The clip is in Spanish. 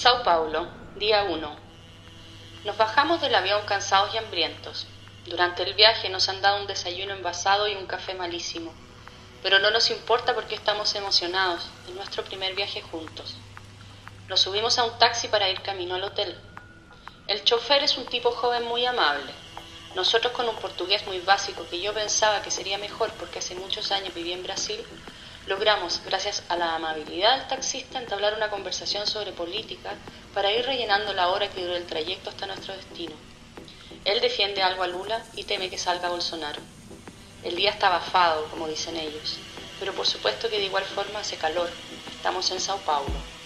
Sao Paulo, día 1. Nos bajamos del avión cansados y hambrientos. Durante el viaje nos han dado un desayuno envasado y un café malísimo. Pero no nos importa porque estamos emocionados en nuestro primer viaje juntos. Nos subimos a un taxi para ir camino al hotel. El chofer es un tipo joven muy amable. Nosotros con un portugués muy básico que yo pensaba que sería mejor porque hace muchos años viví en Brasil, logramos, gracias a la amabilidad del taxista, entablar una conversación sobre política para ir rellenando la hora que duró el trayecto hasta nuestro destino. Él defiende algo a Lula y teme que salga Bolsonaro. El día está bafado, como dicen ellos, pero por supuesto que de igual forma hace calor. Estamos en Sao Paulo.